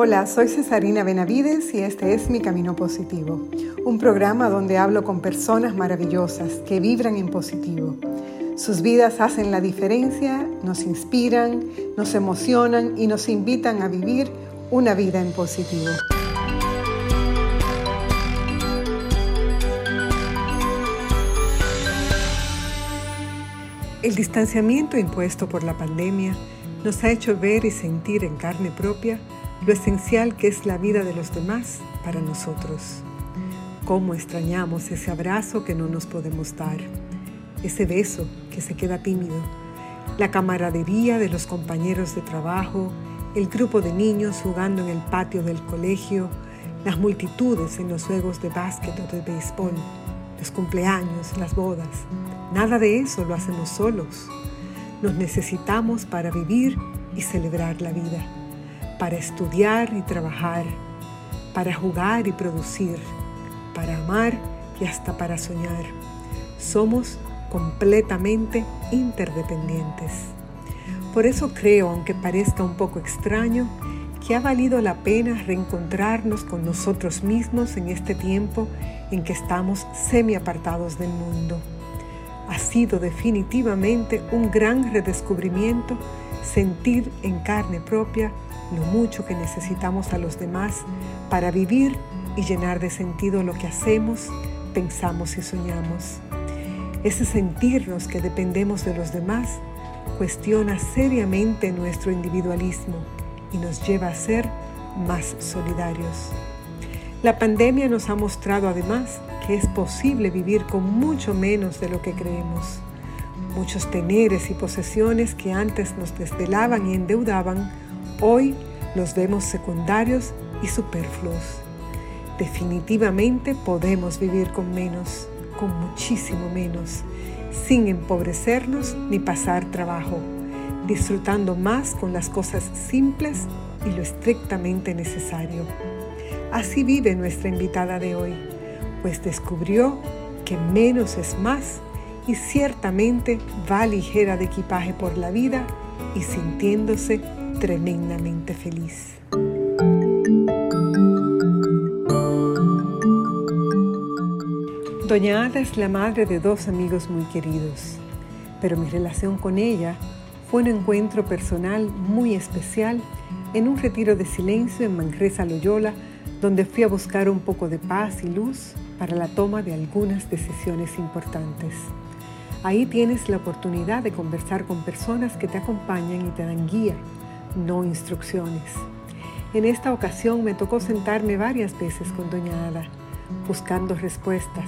Hola, soy Cesarina Benavides y este es Mi Camino Positivo, un programa donde hablo con personas maravillosas que vibran en positivo. Sus vidas hacen la diferencia, nos inspiran, nos emocionan y nos invitan a vivir una vida en positivo. El distanciamiento impuesto por la pandemia nos ha hecho ver y sentir en carne propia lo esencial que es la vida de los demás para nosotros. Cómo extrañamos ese abrazo que no nos podemos dar, ese beso que se queda tímido, la camaradería de los compañeros de trabajo, el grupo de niños jugando en el patio del colegio, las multitudes en los juegos de básquet o de béisbol, los cumpleaños, las bodas. Nada de eso lo hacemos solos. Nos necesitamos para vivir y celebrar la vida para estudiar y trabajar, para jugar y producir, para amar y hasta para soñar. Somos completamente interdependientes. Por eso creo, aunque parezca un poco extraño, que ha valido la pena reencontrarnos con nosotros mismos en este tiempo en que estamos semi apartados del mundo. Ha sido definitivamente un gran redescubrimiento sentir en carne propia lo mucho que necesitamos a los demás para vivir y llenar de sentido lo que hacemos, pensamos y soñamos. Ese sentirnos que dependemos de los demás cuestiona seriamente nuestro individualismo y nos lleva a ser más solidarios. La pandemia nos ha mostrado además que es posible vivir con mucho menos de lo que creemos. Muchos teneres y posesiones que antes nos desvelaban y endeudaban, hoy los vemos secundarios y superfluos. Definitivamente podemos vivir con menos, con muchísimo menos, sin empobrecernos ni pasar trabajo, disfrutando más con las cosas simples y lo estrictamente necesario. Así vive nuestra invitada de hoy, pues descubrió que menos es más y ciertamente va ligera de equipaje por la vida y sintiéndose tremendamente feliz. Doña Ada es la madre de dos amigos muy queridos, pero mi relación con ella fue un encuentro personal muy especial en un retiro de silencio en Manresa, Loyola, donde fui a buscar un poco de paz y luz para la toma de algunas decisiones importantes. Ahí tienes la oportunidad de conversar con personas que te acompañan y te dan guía, no instrucciones. En esta ocasión me tocó sentarme varias veces con Doña Ada, buscando respuestas,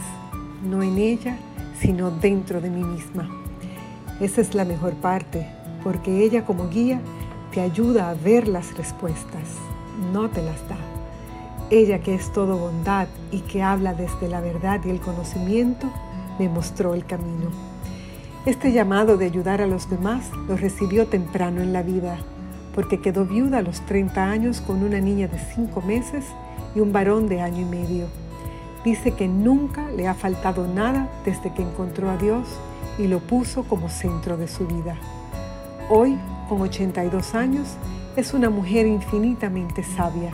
no en ella, sino dentro de mí misma. Esa es la mejor parte, porque ella como guía te ayuda a ver las respuestas, no te las da. Ella que es todo bondad y que habla desde la verdad y el conocimiento, me mostró el camino. Este llamado de ayudar a los demás lo recibió temprano en la vida, porque quedó viuda a los 30 años con una niña de 5 meses y un varón de año y medio. Dice que nunca le ha faltado nada desde que encontró a Dios y lo puso como centro de su vida. Hoy, con 82 años, es una mujer infinitamente sabia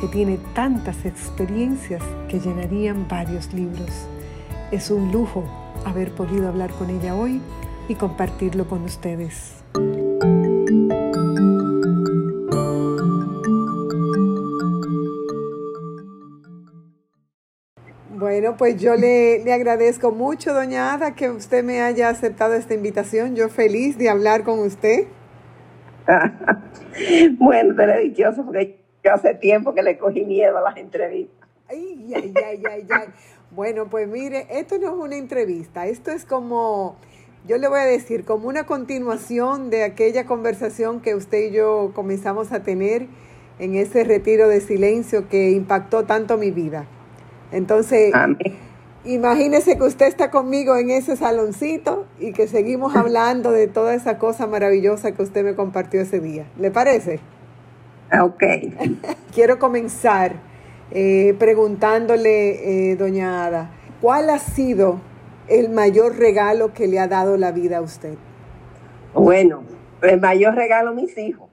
que tiene tantas experiencias que llenarían varios libros. Es un lujo haber podido hablar con ella hoy y compartirlo con ustedes. Bueno, pues yo le, le, agradezco mucho, doña Ada, que usted me haya aceptado esta invitación. Yo feliz de hablar con usted. bueno, te lo dichoso porque yo hace tiempo que le cogí miedo a las entrevistas. Ay, ay, ay, ay, ay. Bueno, pues mire, esto no es una entrevista, esto es como, yo le voy a decir, como una continuación de aquella conversación que usted y yo comenzamos a tener en ese retiro de silencio que impactó tanto mi vida. Entonces, imagínese que usted está conmigo en ese saloncito y que seguimos hablando de toda esa cosa maravillosa que usted me compartió ese día. ¿Le parece? Ok. Quiero comenzar eh, preguntándole, eh, doña Ada, ¿cuál ha sido el mayor regalo que le ha dado la vida a usted? Bueno, el mayor regalo a mis hijos.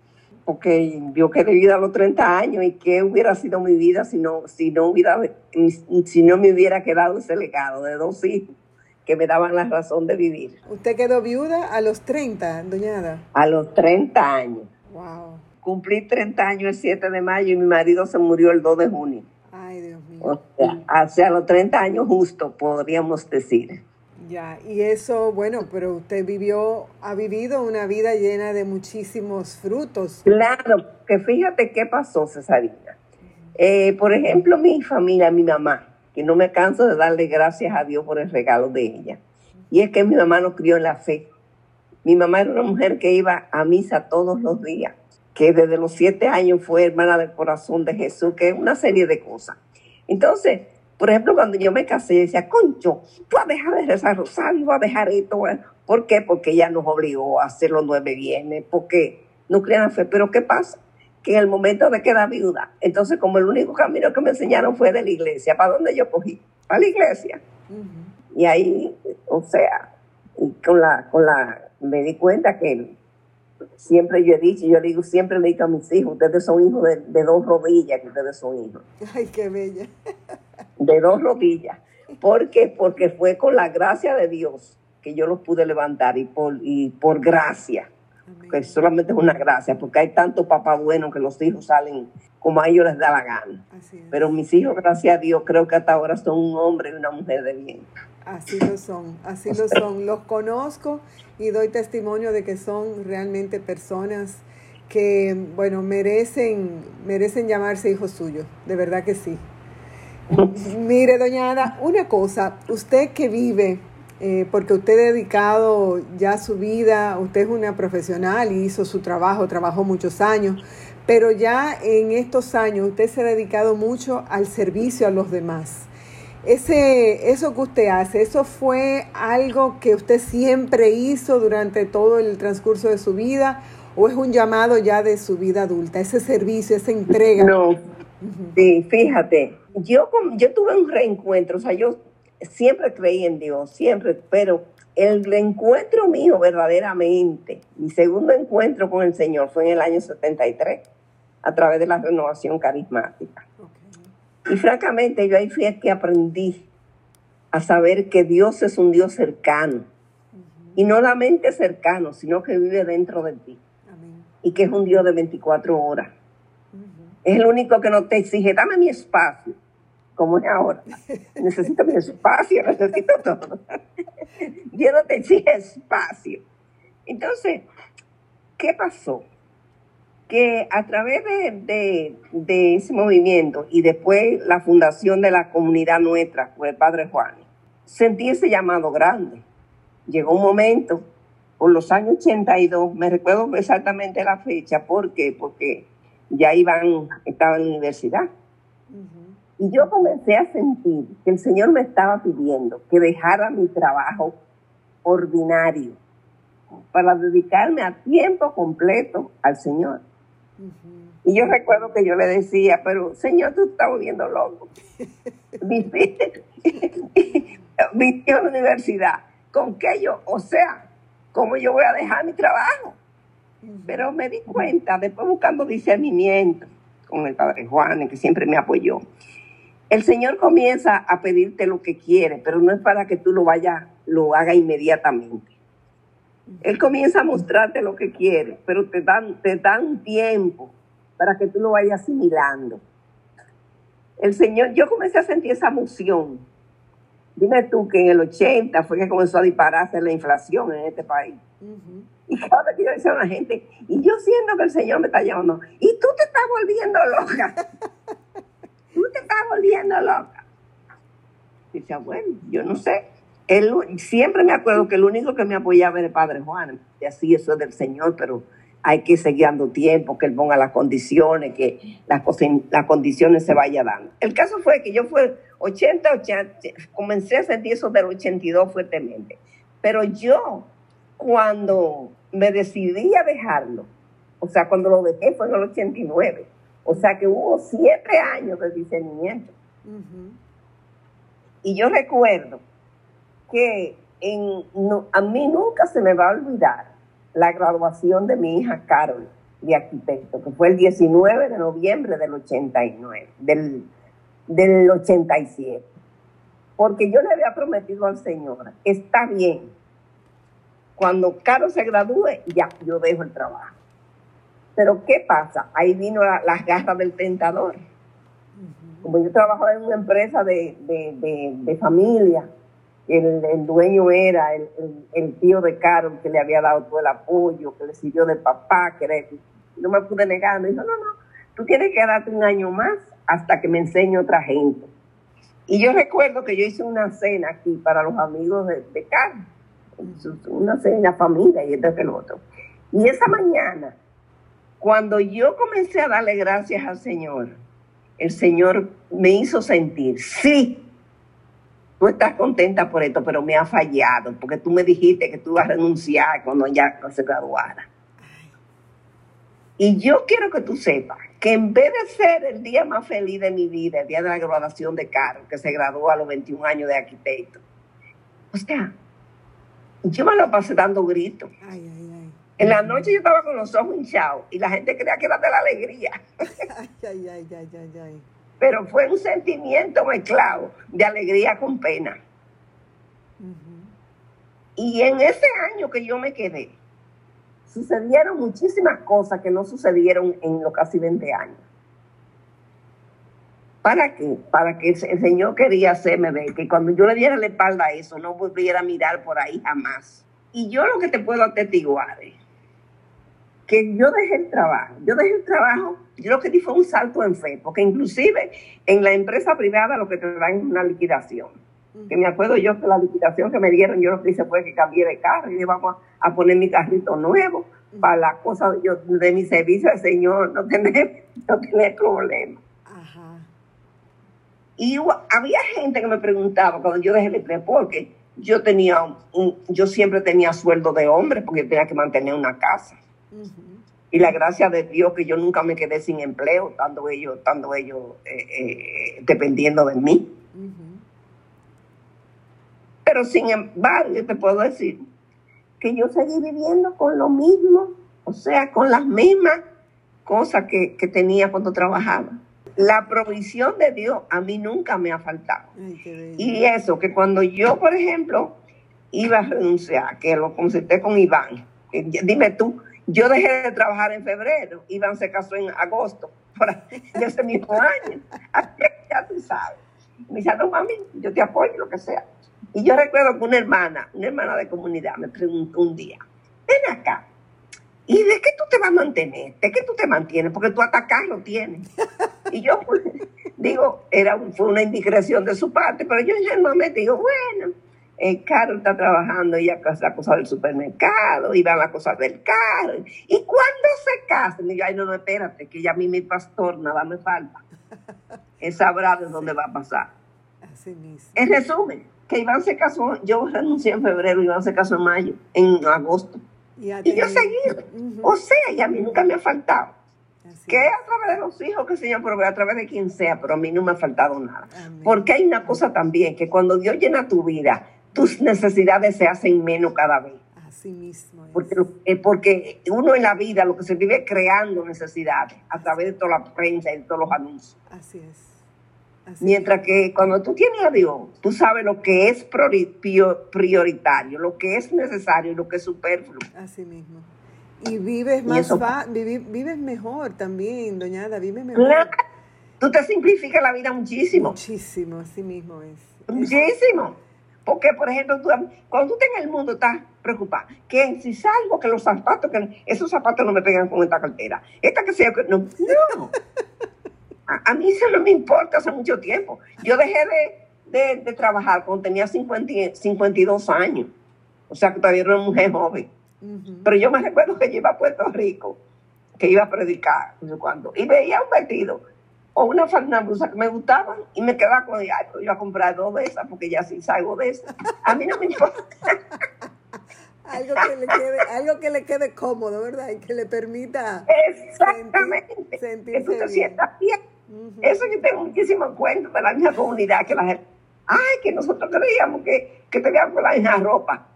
Porque yo quedé vida a los 30 años y qué hubiera sido mi vida si no, si no, hubiera, si no me hubiera quedado ese legado de dos hijos que me daban la razón de vivir. ¿Usted quedó viuda a los 30, doñada? A los 30 años. Wow. Cumplí 30 años el 7 de mayo y mi marido se murió el 2 de junio. Ay, Dios mío. O sea, hacia los 30 años justo, podríamos decir. Ya, y eso, bueno, pero usted vivió, ha vivido una vida llena de muchísimos frutos. Claro, que fíjate qué pasó, Cesarina. Eh, por ejemplo, mi familia, mi mamá, que no me canso de darle gracias a Dios por el regalo de ella. Y es que mi mamá nos crió en la fe. Mi mamá era una mujer que iba a misa todos los días, que desde los siete años fue hermana del corazón de Jesús, que es una serie de cosas. Entonces, por ejemplo, cuando yo me casé, decía, concho, tú vas a dejar de rezar rosario, vas a dejar esto. ¿Por qué? Porque ella nos obligó a hacer los nueve bienes, porque no creían fe. Pero ¿qué pasa? Que en el momento de quedar viuda, entonces como el único camino que me enseñaron fue de la iglesia, ¿para dónde yo cogí? Para la iglesia. Y ahí, o sea, con la, con la, me di cuenta que siempre yo he dicho, yo digo, siempre le digo a mis hijos, ustedes son hijos de, de dos rodillas, que ustedes son hijos. Ay, qué bella de dos rodillas. ¿Por qué? Porque fue con la gracia de Dios que yo los pude levantar y por, y por gracia, que solamente es una gracia, porque hay tanto papá bueno que los hijos salen como a ellos les da la gana. Pero mis hijos, gracias a Dios, creo que hasta ahora son un hombre y una mujer de bien. Así lo son, así lo son. Los conozco y doy testimonio de que son realmente personas que, bueno, merecen, merecen llamarse hijos suyos, de verdad que sí. Mire, doña Ana, una cosa, usted que vive, eh, porque usted ha dedicado ya su vida, usted es una profesional y hizo su trabajo, trabajó muchos años, pero ya en estos años usted se ha dedicado mucho al servicio a los demás. Ese, eso que usted hace, ¿eso fue algo que usted siempre hizo durante todo el transcurso de su vida o es un llamado ya de su vida adulta, ese servicio, esa entrega? No, sí, fíjate, yo, yo tuve un reencuentro, o sea, yo siempre creí en Dios, siempre, pero el reencuentro mío verdaderamente, mi segundo encuentro con el Señor fue en el año 73, a través de la renovación carismática. Y francamente yo ahí fui que aprendí a saber que Dios es un Dios cercano. Y no la mente cercano, sino que vive dentro de ti. Y que es un Dios de 24 horas. Es el único que no te exige, dame mi espacio como es ahora. Necesito mi espacio, necesito todo. Dios no te espacio. Entonces, ¿qué pasó? Que a través de, ese movimiento y después la fundación de la comunidad nuestra por el Padre Juan, sentí ese llamado grande. Llegó un momento, por los años 82, me recuerdo exactamente la fecha, ¿por qué? Porque ya iban, estaba en la universidad. Y yo comencé a sentir que el Señor me estaba pidiendo que dejara mi trabajo ordinario para dedicarme a tiempo completo al Señor. Y yo recuerdo que yo le decía, pero Señor, tú estás volviendo loco. Viste a la universidad. ¿Con qué yo? O sea, ¿cómo yo voy a dejar mi trabajo? Pero me di cuenta, después buscando discernimiento con el Padre Juan, que siempre me apoyó, el Señor comienza a pedirte lo que quiere, pero no es para que tú lo vayas, lo haga inmediatamente. Él comienza a mostrarte lo que quiere, pero te dan, te dan tiempo para que tú lo vayas asimilando. El Señor, yo comencé a sentir esa emoción. Dime tú que en el 80 fue que comenzó a dispararse la inflación en este país. Y cada vez que yo decía a la gente, y yo siento que el Señor me está llamando, y tú te estás volviendo loca. te estás volviendo loca. Dice, bueno, yo no sé. Él, siempre me acuerdo que el único que me apoyaba era el Padre Juan. Y así eso es del Señor, pero hay que seguir dando tiempo, que Él ponga las condiciones, que las, las condiciones se vayan dando. El caso fue que yo fue 80, 80, comencé a sentir eso del 82 fuertemente. Pero yo, cuando me decidí a dejarlo, o sea, cuando lo dejé fue en el 89, o sea que hubo siete años de discernimiento. Y yo recuerdo que en, a mí nunca se me va a olvidar la graduación de mi hija Carol, de arquitecto, que fue el 19 de noviembre del 89, del, del 87. Porque yo le había prometido al Señor, está bien, cuando Caro se gradúe, ya, yo dejo el trabajo. Pero ¿qué pasa? Ahí vino las garras del tentador. Como yo trabajaba en una empresa de, de, familia, el, dueño era el, tío de Caro que le había dado todo el apoyo, que le sirvió de papá, que era, no me pude negar. Me dijo, no, no, tú tienes que darte un año más hasta que me enseñe otra gente. Y yo recuerdo que yo hice una cena aquí para los amigos de, de Caro, una cena familia y esto que el otro. Y esa mañana cuando yo comencé a darle gracias al Señor, el Señor me hizo sentir, sí, tú estás contenta por esto, pero me ha fallado, porque tú me dijiste que tú ibas a renunciar cuando ya se graduara. Y yo quiero que tú sepas que en vez de ser el día más feliz de mi vida, el día de la graduación de Caro, que se graduó a los 21 años de arquitecto, o sea, yo me lo pasé dando gritos. Ay, ay, en la noche yo estaba con los ojos hinchados y la gente creía que era de la alegría. Ay, ay, ay, Pero fue un sentimiento mezclado de alegría con pena. Y en ese año que yo me quedé, sucedieron muchísimas cosas que no sucedieron en los casi 20 años. ¿Para qué? Para que el Señor quería hacerme ver que cuando yo le diera la espalda a eso, no volviera a mirar por ahí jamás. Y yo lo que te puedo atestiguar es que yo dejé el trabajo. Yo dejé el trabajo, yo lo que di fue un salto en fe, porque inclusive en la empresa privada lo que te dan es una liquidación. Que me acuerdo yo que la liquidación que me dieron, yo lo que hice fue que cambié de carro y vamos a, poner mi carrito nuevo para la cosa de, yo, de mi servicio al Señor, no tener, no tener problema. Y había gente que me preguntaba cuando yo dejé el empleo, porque yo tenía un, yo siempre tenía sueldo de hombre porque tenía que mantener una casa. Y la gracia de Dios que yo nunca me quedé sin empleo, estando ellos, estando ellos eh, eh, dependiendo de mí. Pero sin embargo, yo te puedo decir que yo seguí viviendo con lo mismo, o sea, con las mismas cosas que, tenía cuando trabajaba. La provisión de Dios a mí nunca me ha faltado. y eso, que cuando yo, por ejemplo, iba a renunciar, que lo consulté con Iván, dime tú, yo dejé de trabajar en febrero, Iván se casó en agosto, de ese mismo año. ya tú sabes. Me dice, no mami, yo te apoyo, lo que sea. Y yo recuerdo que una hermana, una hermana de comunidad, me preguntó un día, ven acá, ¿y de qué tú te vas a mantener? ¿De qué tú te mantienes? Porque tú hasta lo tienes. Y yo, digo, era, fue una indiscreción de su parte, pero yo normalmente digo, bueno, el carro está trabajando, ella la cosa del supermercado, y van a cosas del carro. Y cuando se casen, digo, ay, no, no, espérate, que ya a mí mi pastor nada me falta. Él sabrá de dónde va a pasar. Así mismo. En resumen, que Iván se casó, yo renuncié en febrero, Iván se casó en mayo, en agosto. Y, yo seguí. O sea, y a mí nunca me ha faltado. que a través de los hijos, que Señor pero a través de quien sea, pero a mí no me ha faltado nada. Porque hay una cosa también, que cuando Dios llena tu vida, tus necesidades se hacen menos cada vez. Así mismo. Porque, eh, porque uno en la vida lo que se vive creando necesidades a través de toda la prensa y de todos los anuncios. Así es. Mientras que cuando tú tienes a Dios, tú sabes lo que es prioritario, lo que es necesario y lo que es superfluo. Así mismo. Y vives más vives, mejor también, doñada, vives mejor. Tú te simplificas la vida muchísimo. Muchísimo, así mismo es. Muchísimo. Porque, por ejemplo, cuando tú estás en el mundo estás preocupado. Que si salgo, que los zapatos, que esos zapatos no me pegan con esta cartera. Esta que sea, no. no. A, mí eso no me importa hace mucho tiempo. Yo dejé de, trabajar cuando tenía 50, 52 años. O sea que todavía era una mujer joven. Pero yo me recuerdo que yo iba a Puerto Rico, que iba a predicar, no sé cuándo, y veía un vestido o una falda blusa que me gustaban y me quedaba con, ay, yo iba a comprar dos de esas porque ya sí salgo de esas. A mí no me importa. algo, que le quede, algo que le quede cómodo, ¿verdad? Y que le permita Exactamente. sentirse que tú te sientas bien. Eso que tengo muchísimo cuento de la misma comunidad que la gente, ay, que nosotros creíamos que, que teníamos la misma ropa.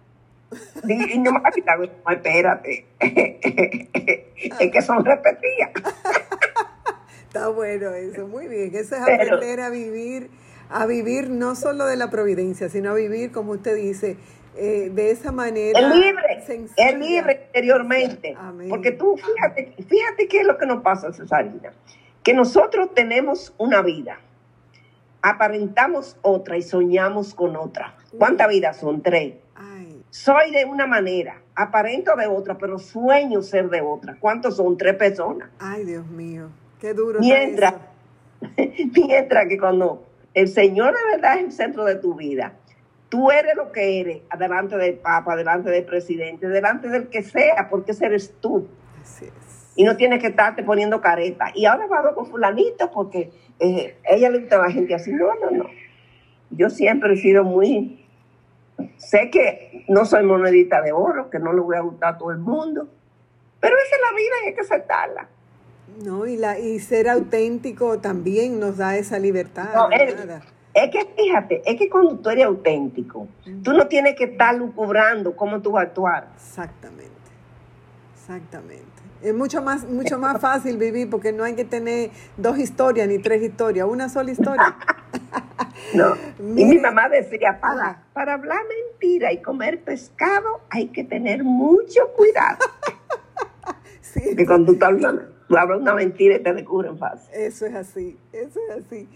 Y, no me no, espérate. es que son repetidas. Está bueno eso, muy bien. Eso es aprender a vivir, a vivir no solo de la providencia, sino a vivir, como usted dice, eh, de esa manera. Es libre, es libre interiormente. Porque tú, fíjate, fíjate qué es lo que nos pasa, Cesarina. Que nosotros tenemos una vida, aparentamos otra y soñamos con otra. ¿Cuántas vidas son? Tres. Soy de una manera, aparento de otra, pero sueño ser de otra. ¿Cuántos son? Tres personas. Ay, Dios mío, qué duro. Mientras, mientras que cuando el Señor de verdad es el centro de tu vida, tú eres lo que eres, delante del Papa, delante del presidente, delante del que sea, porque ese eres tú. Así es. Y no tienes que estarte poniendo careta. Y ahora va con fulanito porque eh, ella le gusta a la gente así. No, no, no. Yo siempre he sido muy Sé que no soy monedita de oro, que no le voy a gustar a todo el mundo, pero esa es la vida y hay que aceptarla. No, y, la, y ser auténtico también nos da esa libertad. es, que fíjate, es que cuando tú eres auténtico, tú no tienes que estar lucubrando cómo tú vas a actuar. Exactamente, exactamente. Es mucho más, mucho más fácil vivir porque no hay que tener dos historias ni tres historias, una sola historia. no. Y mi mamá decía, para, para hablar mentira y comer pescado hay que tener mucho cuidado. sí, que cuando tú hablas, una mentira y te descubren fácil. Eso es así, eso es así.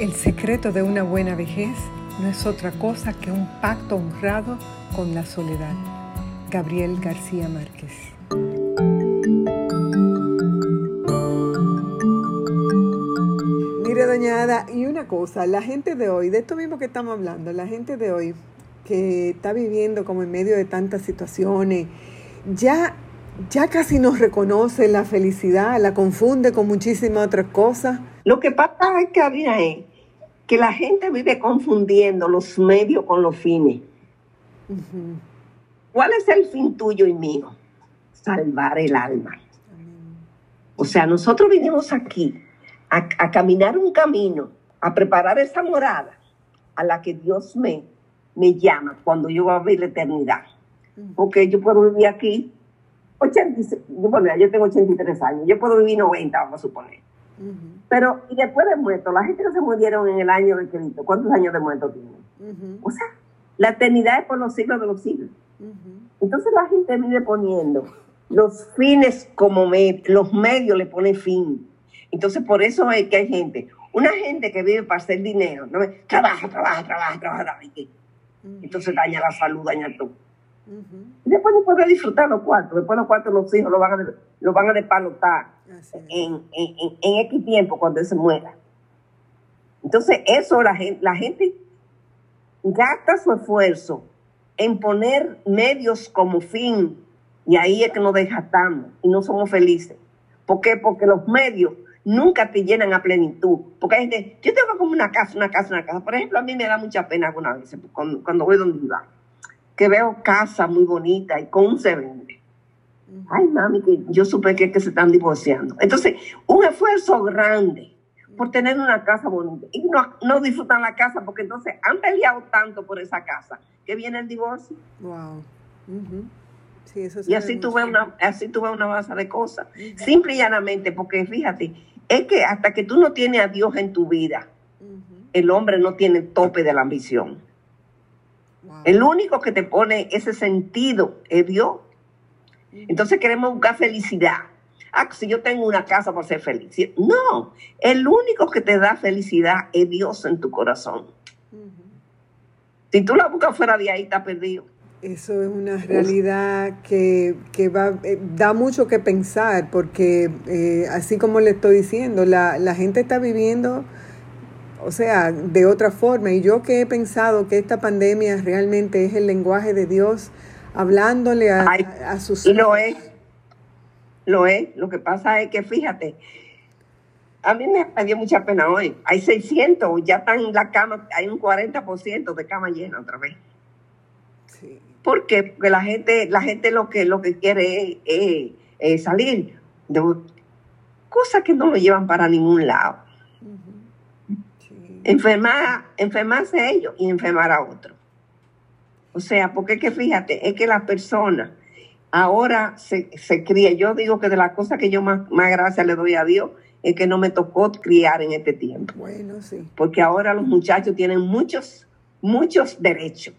El secreto de una buena vejez no es otra cosa que un pacto honrado con la soledad. Gabriel García Márquez. Mire, doña Ada, y una cosa, la gente de hoy, de esto mismo que estamos hablando, la gente de hoy que está viviendo como en medio de tantas situaciones, ya, ya casi nos reconoce la felicidad, la confunde con muchísimas otras cosas. Lo que pasa es que, había que la gente vive confundiendo los medios con los fines. ¿Cuál es el fin tuyo y mío? Salvar el alma. O sea, nosotros vinimos aquí a, caminar un camino, a preparar esa morada a la que Dios me, me llama cuando yo voy a ver la eternidad. Porque yo puedo vivir aquí 86, bueno, yo tengo 83 años, yo puedo vivir 90, vamos a suponer. Pero, y después de muerto, la gente que se murieron en el año de Cristo, ¿cuántos años de muerto tienen? O sea, la eternidad es por los siglos de los siglos. Entonces la gente vive poniendo los fines como los medios le ponen fin. Entonces por eso es que hay gente, una gente que vive para hacer dinero, ¿no? trabaja, trabaja, trabaja, trabaja, entonces daña la salud, daña todo. Y después no puede disfrutar los cuartos, después los cuartos los hijos lo van a, lo van a despalotar en, en, en, X tiempo cuando él se muera. Entonces, eso la gente, la gente gasta su esfuerzo en poner medios como fin y ahí es que nos desgastamos y no somos felices. ¿Por qué? Porque los medios nunca te llenan a plenitud. Porque hay gente, yo tengo como una casa, una casa, una casa. Por ejemplo, a mí me da mucha pena algunas veces cuando, cuando voy donde iba, que veo casa muy bonita y con un se vende. Ay, mami, que yo supe que, que se están divorciando. Entonces, un esfuerzo grande por tener una casa bonita. Y no, no disfrutan la casa porque entonces han peleado tanto por esa casa que viene el divorcio. Wow. y así tuve, una, así tuve una base de cosas. Simple y llanamente, porque fíjate, es que hasta que tú no tienes a Dios en tu vida, el hombre no tiene tope de la ambición. El único que te pone ese sentido es Dios. Entonces queremos buscar felicidad. Ah, si yo tengo una casa para ser feliz. No, el único que te da felicidad es Dios en tu corazón. Si tú la buscas fuera de ahí, está perdido. Eso es una realidad que, va, eh, da mucho que pensar, porque eh, así como le estoy diciendo, la, la gente está viviendo, o sea, de otra forma. Y yo que he pensado que esta pandemia realmente es el lenguaje de Dios hablándole a, a sus... Y lo es, lo es. Lo que pasa es que, fíjate, a mí me, dio mucha pena hoy. Hay 600, ya están en la cama, hay un 40% de cama llena otra vez. Sí. ¿Por qué? Porque la gente, la gente lo que, lo que quiere es, salir de cosas que no lo llevan para ningún lado. enfermar, enfermarse ellos y enfermar a otros. O sea, porque es que fíjate, es que la persona ahora se, se cría. Yo digo que de las cosas que yo más, más gracias le doy a Dios es que no me tocó criar en este tiempo. Bueno, sí. Porque ahora los muchachos tienen muchos, muchos derechos,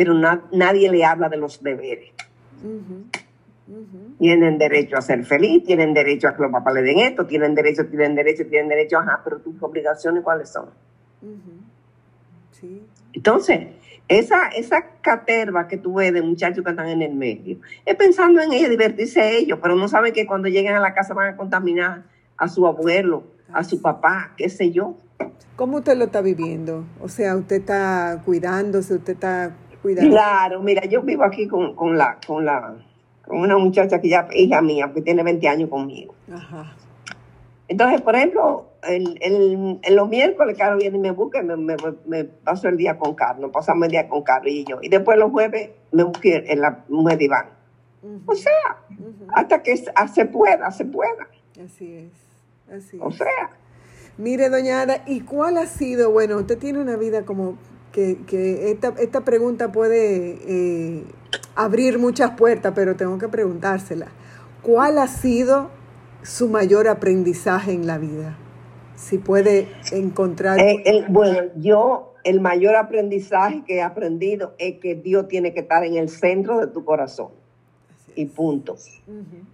pero nadie le habla de los deberes. Tienen derecho a ser feliz, tienen derecho a que los papás le den esto, tienen derecho, tienen derecho, tienen derecho, ajá, pero tus obligaciones cuáles son. sí. Entonces, esa, esa caterva que tú ves de muchachos que están en el medio, es pensando en ellos, divertirse ellos, pero no saben que cuando lleguen a la casa van a contaminar a su abuelo, a su papá, qué sé yo. ¿Cómo usted lo está viviendo? O sea, usted está cuidándose, usted está cuidando. Claro, mira, yo vivo aquí con, con la, con la, con una muchacha que ya es hija mía, que tiene 20 años conmigo. Ajá. Entonces, por ejemplo, el, el, los miércoles Carlos viene y me busca y me, me, paso el día con Carlos, pasamos el día con Carlos y yo. Y después los jueves me busqué en la mujer de Iván. O sea, hasta que se pueda, se pueda. Así es, así es. O sea. Mire, doña Ada, ¿y cuál ha sido, bueno, usted tiene una vida como que, que esta, esta pregunta puede eh, abrir muchas puertas, pero tengo que preguntársela. ¿Cuál ha sido su mayor aprendizaje en la vida? Si puede encontrar... Eh, bueno, yo el mayor aprendizaje que he aprendido es que Dios tiene que estar en el centro de tu corazón. Y punto.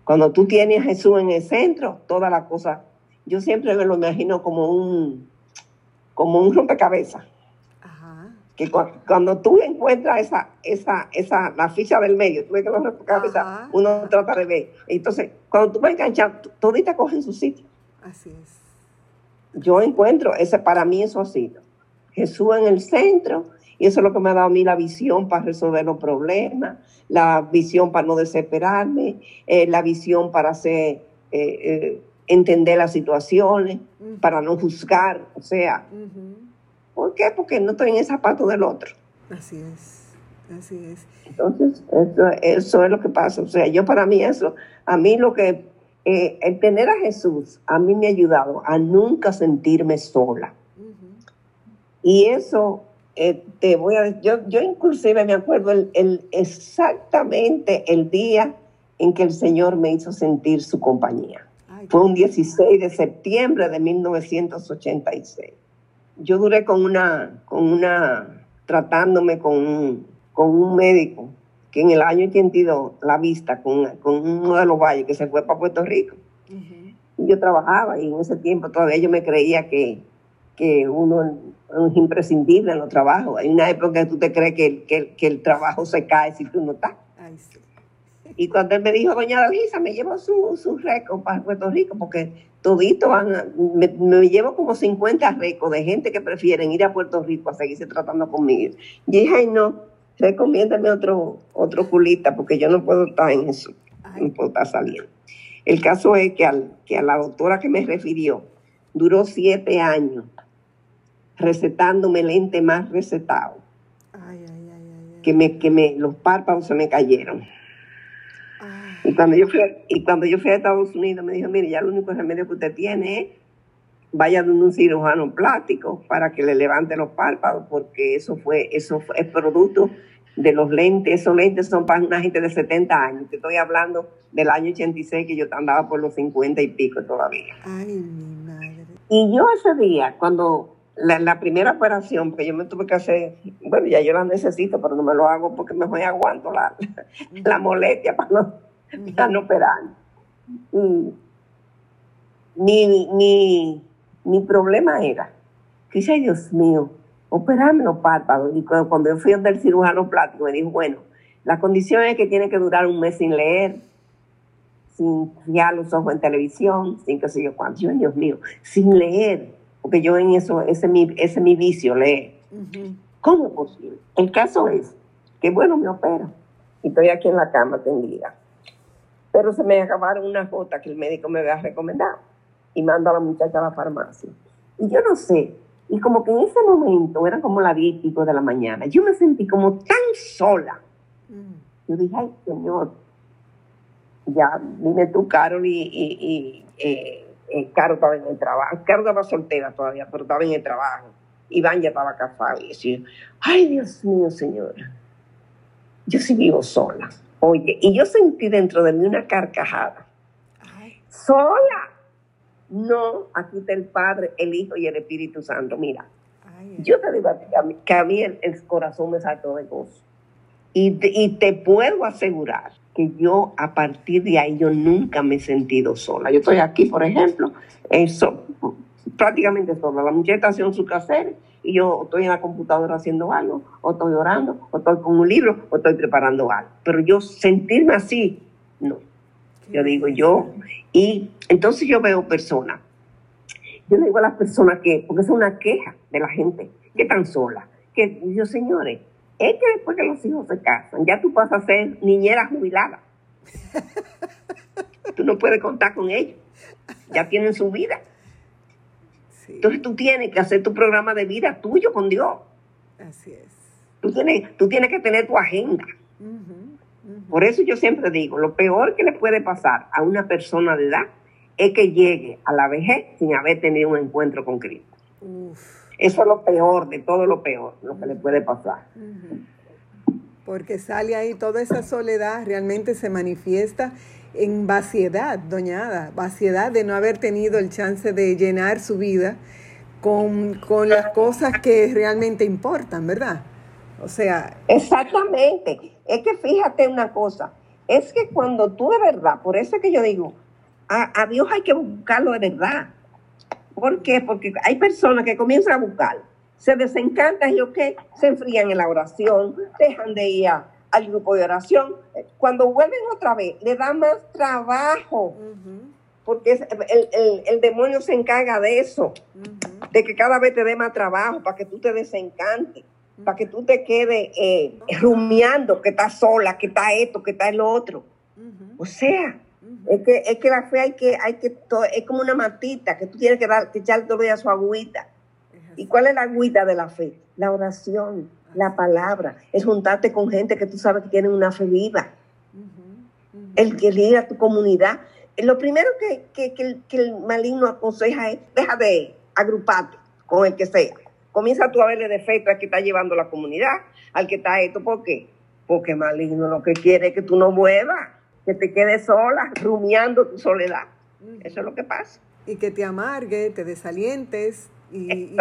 Cuando tú tienes a Jesús en el centro, toda la cosa, yo siempre me lo imagino como un, como un rompecabezas que cuando, tú encuentras esa, esa, esa, la ficha del medio, tú ves que los rompecabezas uno trata de ver. Entonces, cuando tú vas a enganchar, todita coge en su sitio. Así es. Yo encuentro, ese para mí eso ha sido. Jesús en el centro, y eso es lo que me ha dado a mí la visión para resolver los problemas, la visión para no desesperarme, eh, la visión para hacer, eh, eh, entender las situaciones, para no juzgar, o sea, ¿Por qué? Porque no estoy en el zapato del otro. Así es, así es. Entonces, eso, es lo que pasa. O sea, yo para mí eso, a mí lo que, eh, el tener a Jesús, a mí me ha ayudado a nunca sentirme sola. Y eso, eh, te voy a yo, yo inclusive me acuerdo el, exactamente el día en que el Señor me hizo sentir su compañía. Fue un 16 de septiembre de 1986 yo duré con una, con una, tratándome con un, con un médico que en el año 82 la vista con, con uno de los valles que se fue para Puerto Rico. Y yo trabajaba y en ese tiempo todavía yo me creía que, que uno es imprescindible en los trabajos. Hay una época que tú te crees que, que, que el trabajo se cae si tú no estás. Y cuando él me dijo, doña Dalisa, me llevo su, su récord para Puerto Rico, porque todito van, me, llevo como 50 récords de gente que prefieren ir a Puerto Rico a seguirse tratando conmigo. Y dije, ay no, recomiéndame otro, otro culista, porque yo no puedo estar en eso, no puedo estar saliendo. El caso es que, al, que a la doctora que me refirió, duró siete años recetándome lente más recetado. que me, que me, los párpados se me cayeron. Y cuando yo fui, y cuando yo fui a Estados Unidos me dijo, mire, ya el único remedio que usted tiene es vaya donde un cirujano plástico para que le levante los párpados, porque eso fue, eso fue, es producto de los lentes, esos lentes son para una gente de 70 años. Te estoy hablando del año 86 que yo andaba por los 50 y pico todavía. Ay, mi madre. Y yo ese día, cuando la, primera operación que yo me tuve que hacer, bueno, ya yo la necesito, pero no me lo hago porque me voy aguanto la, la molestia para no están operando. mi, mi, problema era que dice, Dios mío, operarme los párpados. Y cuando, yo fui del cirujano plástico, me dijo, bueno, la condición es que tiene que durar un mes sin leer, sin fijar los ojos en televisión, sin qué sé yo cuánto. Yo, Dios mío, sin leer, porque yo en eso, ese es mi, ese mi vicio, leer. ¿Cómo es posible? El caso es que, bueno, me opero y estoy aquí en la cama tendida pero se me acabaron unas gotas que el médico me había recomendado y mando a la muchacha a la farmacia. Y yo no sé, y como que en ese momento, era como la 10 y pico de la mañana, yo me sentí como tan sola. Mm. Yo dije, ay, Señor, ya vine tú, Carol, y, y, y eh, eh, Caro estaba en el trabajo. Caro estaba soltera todavía, pero estaba en el trabajo. Iván ya estaba casado y decía, ay Dios mío, señora, yo sí vivo sola. Oye, y yo sentí dentro de mí una carcajada. Sola. No, aquí está el Padre, el Hijo y el Espíritu Santo. Mira, yo te digo que a mí, el, corazón me saltó de gozo. Y te, y te puedo asegurar que yo a partir de ahí yo nunca me he sentido sola. Yo estoy aquí, por ejemplo, eso, prácticamente sola. La muchacha está haciendo su quehacer y yo estoy en la computadora haciendo algo, o estoy orando, o estoy con un libro, o estoy preparando algo. Pero yo sentirme así, no. Yo digo yo, y entonces yo veo personas yo le digo a las personas que, porque es una queja de la gente, que están solas, que yo, señores, es que después que los hijos se casan, ya tú vas a ser niñera jubilada. tú no puedes contar con ellos. Ya tienen su vida. Entonces tú tienes que hacer tu programa de vida tuyo con Dios. Así es. Tú tienes, tú tienes que tener tu agenda. Por eso yo siempre digo, lo peor que le puede pasar a una persona de edad es que llegue a la vejez sin haber tenido un encuentro con Cristo. Eso es lo peor, de todo lo peor, lo que le puede pasar. Porque sale ahí toda esa soledad, realmente se manifiesta en vaciedad, doñada, vaciedad de no haber tenido el chance de llenar su vida con, con las cosas que realmente importan, ¿verdad? O sea... Exactamente. Es que fíjate una cosa, es que cuando tú de verdad, por eso es que yo digo, a, Dios hay que buscarlo de verdad. ¿Por qué? Porque hay personas que comienzan a buscar, se desencantan y qué, se enfrían en la oración, dejan de ir al grupo de oración. Cuando vuelven otra vez, le da más trabajo. Porque el, demonio se encarga de eso, de que cada vez te dé más trabajo para que tú te desencantes, para que tú te quedes eh, rumiando que estás sola, que está esto, que está el otro. O sea, es que, es que la fe hay que, hay que, es como una matita que tú tienes que dar, que echarle todavía su agüita. ¿Y cuál es la agüita de la fe? La oración, la palabra, es juntarte con gente que tú sabes que tienen una fe viva. El que ir a tu comunidad. Lo primero que, que, el, que el maligno aconseja es, deja de agruparte con el que sea. Comienza tú a verle defecto al que está llevando la comunidad, al que está esto. ¿Por qué? Porque maligno lo que quiere es que tú no muevas que te quedes sola, rumiando tu soledad. Eso es lo que pasa. Y que te amargue, te desalientes y,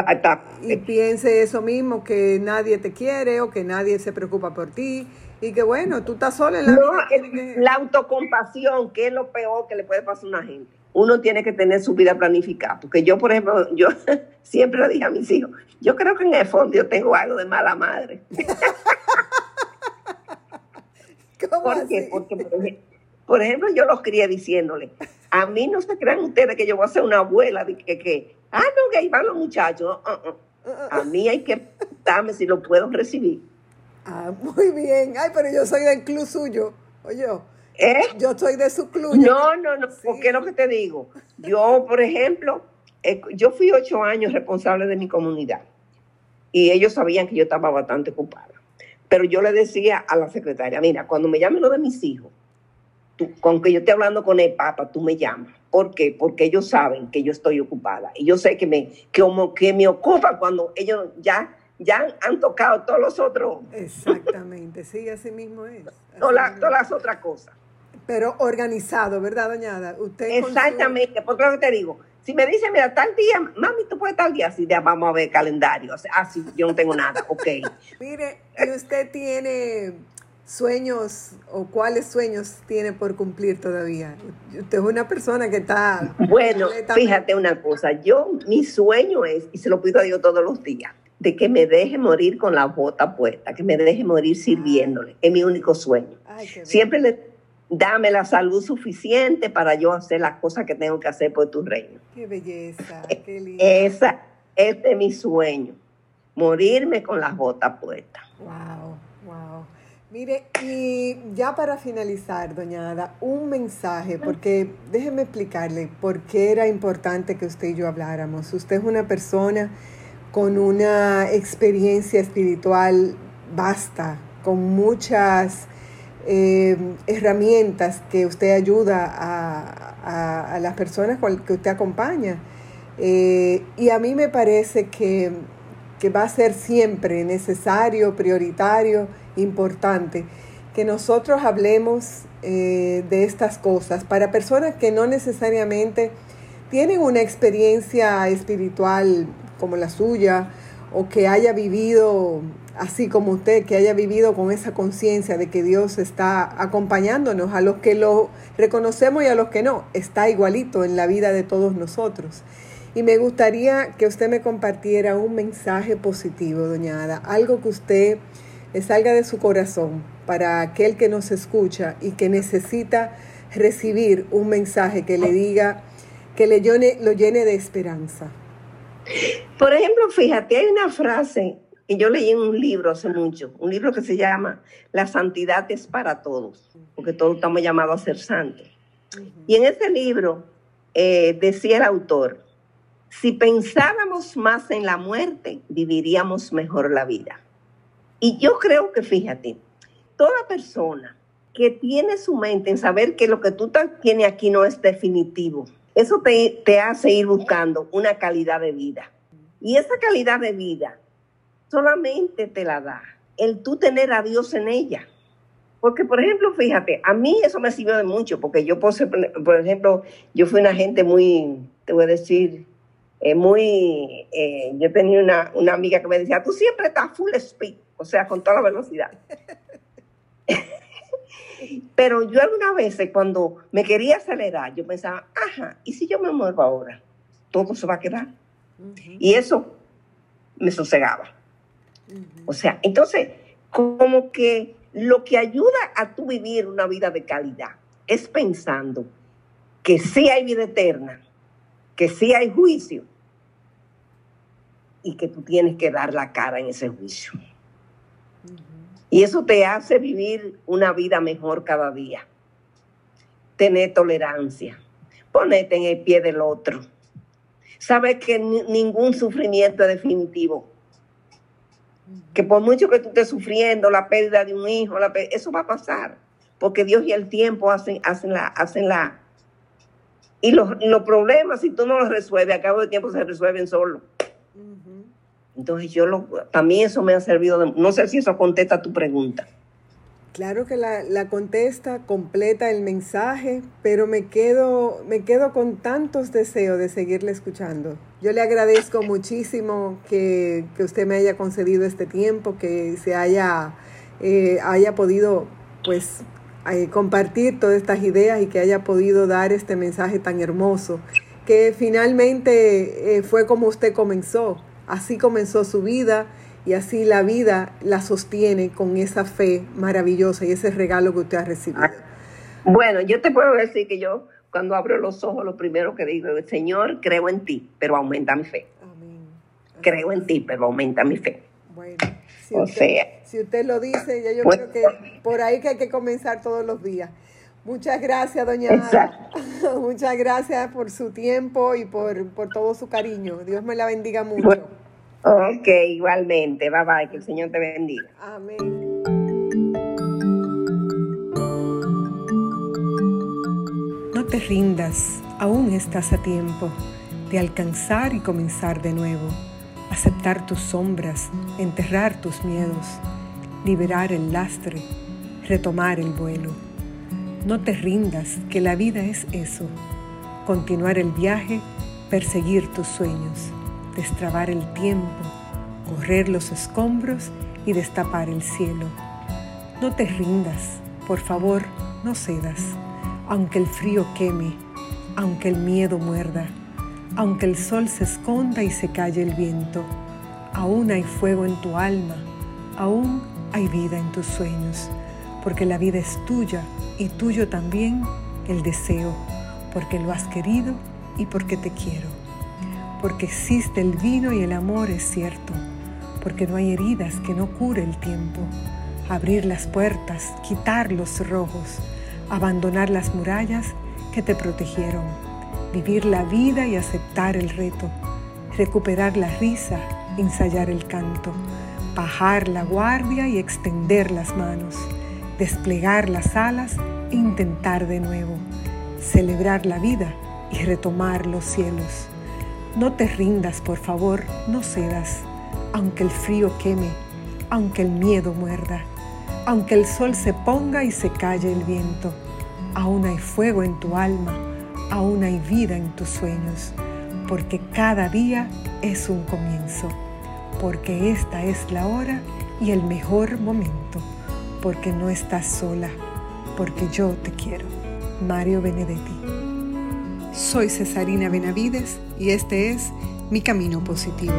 y, piense eso mismo, que nadie te quiere o que nadie se preocupa por ti y que bueno, tú estás sola en la vida. La autocompasión, que es lo peor que le puede pasar a una gente. Uno tiene que tener su vida planificada, porque yo, por ejemplo, yo siempre le dije a mis hijos, yo creo que en el fondo yo tengo algo de mala madre. ¿Cómo ¿Por qué? Porque, por ejemplo, por ejemplo, yo los crié diciéndole, a mí no se crean ustedes que yo voy a ser una abuela de que, que ah, no, que ahí van los muchachos. Uh, uh. A mí hay que darme si lo puedo recibir. Ah, muy bien. Ay, pero yo soy del club suyo. Oye, ¿Eh? yo soy de su club. No, no, no, porque es lo que te digo. Yo, por ejemplo, eh, yo fui ocho años responsable de mi comunidad y ellos sabían que yo estaba bastante ocupada. Pero yo le decía a la secretaria, mira, cuando me llamen lo de mis hijos, con que yo esté hablando con el Papa, tú me llamas. ¿Por qué? Porque ellos saben que yo estoy ocupada. Y yo sé que me, que como que me ocupa cuando ellos ya, ya han tocado todos los otros. Exactamente, sí, así mismo es. todas, las otras cosas. Pero organizado, ¿verdad, doñada? Usted Exactamente, porque lo que te digo, si me dicen, mira, tal día, mami, tú puedes tal día, así ya vamos a ver calendario. así yo no tengo nada, ok. Mire, y usted tiene sueños o cuáles sueños tiene por cumplir todavía? Usted es una persona que está... Bueno, fíjate una cosa, yo mi sueño es, y se lo pido a Dios todos los días, de que me deje morir con la bota puesta, que me deje morir sirviéndole, es mi único sueño. Siempre le dame la salud suficiente para yo hacer las cosas que tengo que hacer por tu reino. Qué belleza, qué lindo. Esa, este es mi sueño, morirme con las botas puestas. Wow, wow. Mire, y ya para finalizar, doña Ada, un mensaje, porque déjeme explicarle por qué era importante que usted y yo habláramos. Usted es una persona con una experiencia espiritual vasta, con muchas eh, herramientas que usted ayuda a, las personas con que usted acompaña. Eh, y a mí me parece que que va a ser siempre necesario, prioritario, importante, que nosotros hablemos eh, de estas cosas para personas que no necesariamente tienen una experiencia espiritual como la suya o que haya vivido así como usted, que haya vivido con esa conciencia de que Dios está acompañándonos, a los que lo reconocemos y a los que no, está igualito en la vida de todos nosotros. Y me gustaría que usted me compartiera un mensaje positivo, doña Ada, algo que usted salga de su corazón para aquel que nos escucha y que necesita recibir un mensaje que le diga, que le llene, lo llene de esperanza. Por ejemplo, fíjate, hay una frase que yo leí en un libro hace mucho, un libro que se llama La santidad es para todos, porque todos estamos llamados a ser santos. Y en ese libro eh, decía el autor, si pensáramos más en la muerte, viviríamos mejor la vida. Y yo creo que, fíjate, toda persona que tiene su mente en saber que lo que tú tienes aquí no es definitivo, eso te, te hace ir buscando una calidad de vida. Y esa calidad de vida solamente te la da el tú tener a Dios en ella. Porque, por ejemplo, fíjate, a mí eso me sirvió de mucho, porque yo, por ejemplo, yo fui una gente muy, te voy a decir, eh, muy, eh, yo tenía una, una, amiga que me decía, tú siempre estás full speed, o sea, con toda la velocidad. Pero yo algunas veces cuando me quería acelerar, yo pensaba, ajá, ¿y si yo me muevo ahora? Todo se va a quedar. Y eso me sosegaba. O sea, entonces, como que lo que ayuda a tú vivir una vida de calidad es pensando que sí hay vida eterna, que sí hay juicio y que tú tienes que dar la cara en ese juicio. Y eso te hace vivir una vida mejor cada día. Tener tolerancia, ponerte en el pie del otro. Sabes que ningún sufrimiento es definitivo. Que por mucho que tú estés sufriendo la pérdida de un hijo, eso va a pasar. Porque Dios y el tiempo hacen, hacen la, hacen la, y los, problemas, si tú no los resuelves, a cabo de tiempo se resuelven solos. Entonces yo lo, también eso me ha servido, de, no sé si eso contesta tu pregunta. Claro que la, la, contesta, completa el mensaje, pero me quedo, me quedo con tantos deseos de seguirle escuchando. Yo le agradezco muchísimo que, que usted me haya concedido este tiempo, que se haya, eh, haya podido pues eh, compartir todas estas ideas y que haya podido dar este mensaje tan hermoso, que finalmente eh, fue como usted comenzó, Así comenzó su vida y así la vida la sostiene con esa fe maravillosa y ese regalo que usted ha recibido. Bueno, yo te puedo decir que yo cuando abro los ojos lo primero que digo es, Señor, creo en ti, pero aumenta mi fe. Amén. Creo en ti, pero aumenta mi fe. Bueno, si, usted, si usted lo dice, ya yo pues, creo que por ahí que hay que comenzar todos los días. Muchas gracias, doña Ana. Muchas gracias por su tiempo y por, todo su cariño. Dios me la bendiga mucho. ok, igualmente. Bye bye. Que el Señor te bendiga. Amén. No te rindas, aún estás a tiempo de alcanzar y comenzar de nuevo. Aceptar tus sombras, enterrar tus miedos, liberar el lastre, retomar el vuelo. No te rindas, que la vida es eso. Continuar el viaje, perseguir tus sueños, destrabar el tiempo, correr los escombros y destapar el cielo. No te rindas, por favor, no cedas, aunque el frío queme, aunque el miedo muerda, aunque el sol se esconda y se calle el viento. Aún hay fuego en tu alma, aún hay vida en tus sueños, porque la vida es tuya y tuyo también el deseo, porque lo has querido y porque te quiero. Porque existe el vino y el amor es cierto, porque no hay heridas que no cure el tiempo. Abrir las puertas, quitar los rojos, abandonar las murallas que te protegieron, vivir la vida y aceptar el reto, recuperar la risa, ensayar el canto, bajar la guardia y extender las manos desplegar las alas e intentar de nuevo, celebrar la vida y retomar los cielos. No te rindas, por favor, no cedas, aunque el frío queme, aunque el miedo muerda, aunque el sol se ponga y se calle el viento, aún hay fuego en tu alma, aún hay vida en tus sueños, porque cada día es un comienzo, porque esta es la hora y el mejor momento, porque no estás sola, porque yo te quiero. Mario Benedetti. Soy Cesarina Benavides y este es Mi Camino Positivo.